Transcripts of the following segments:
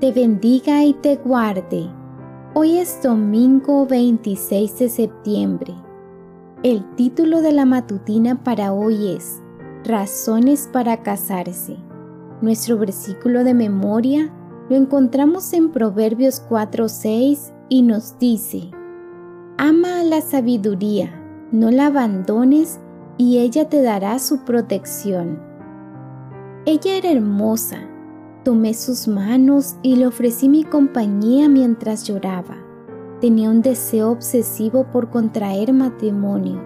te bendiga y te guarde. Hoy es domingo 26 de septiembre. El título de la matutina para hoy es Razones para casarse. Nuestro versículo de memoria lo encontramos en Proverbios 4:6 y nos dice, Ama a la sabiduría, no la abandones y ella te dará su protección. Ella era hermosa, tomé sus manos y le ofrecí mi compañía mientras lloraba. Tenía un deseo obsesivo por contraer matrimonio.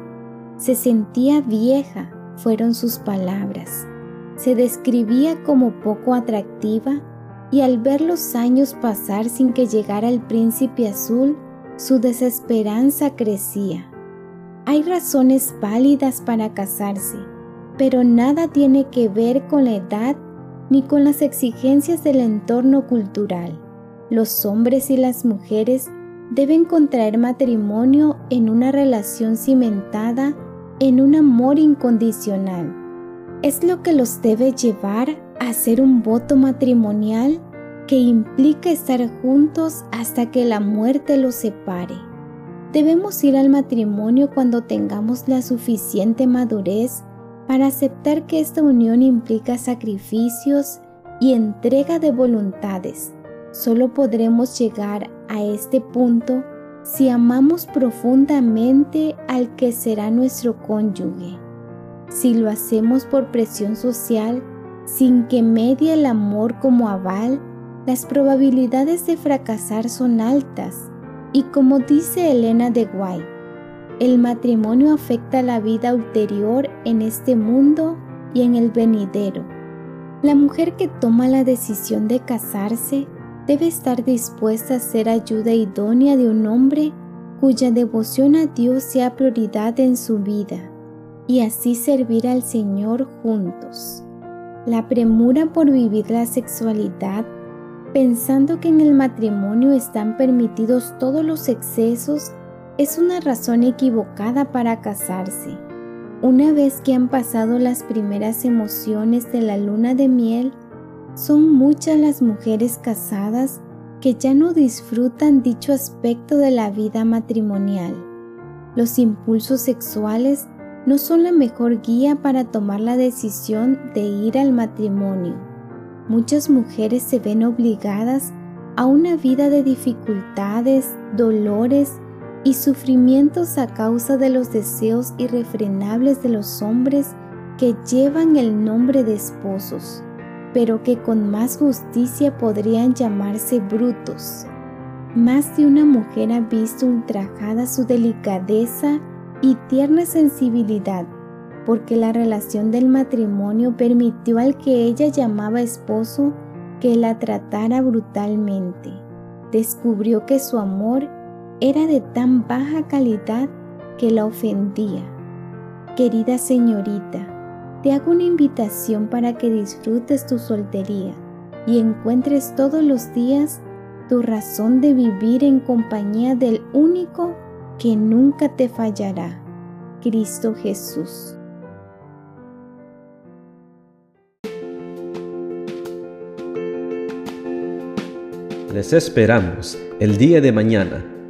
Se sentía vieja, fueron sus palabras. Se describía como poco atractiva y al ver los años pasar sin que llegara el príncipe azul, su desesperanza crecía. Hay razones válidas para casarse, pero nada tiene que ver con la edad ni con las exigencias del entorno cultural. Los hombres y las mujeres deben contraer matrimonio en una relación cimentada en un amor incondicional. Es lo que los debe llevar hacer un voto matrimonial que implica estar juntos hasta que la muerte los separe. Debemos ir al matrimonio cuando tengamos la suficiente madurez para aceptar que esta unión implica sacrificios y entrega de voluntades. Solo podremos llegar a este punto si amamos profundamente al que será nuestro cónyuge. Si lo hacemos por presión social, sin que medie el amor como aval, las probabilidades de fracasar son altas y como dice Elena de White, el matrimonio afecta la vida ulterior en este mundo y en el venidero. La mujer que toma la decisión de casarse debe estar dispuesta a ser ayuda idónea de un hombre cuya devoción a Dios sea prioridad en su vida y así servir al Señor juntos. La premura por vivir la sexualidad pensando que en el matrimonio están permitidos todos los excesos es una razón equivocada para casarse. Una vez que han pasado las primeras emociones de la luna de miel, son muchas las mujeres casadas que ya no disfrutan dicho aspecto de la vida matrimonial. Los impulsos sexuales no son la mejor guía para tomar la decisión de ir al matrimonio. Muchas mujeres se ven obligadas a una vida de dificultades, dolores y sufrimientos a causa de los deseos irrefrenables de los hombres que llevan el nombre de esposos, pero que con más justicia podrían llamarse brutos. Más de una mujer ha visto ultrajada su delicadeza y tierna sensibilidad, porque la relación del matrimonio permitió al que ella llamaba esposo que la tratara brutalmente. Descubrió que su amor era de tan baja calidad que la ofendía. Querida señorita, te hago una invitación para que disfrutes tu soltería y encuentres todos los días tu razón de vivir en compañía del único que nunca te fallará, Cristo Jesús. Les esperamos el día de mañana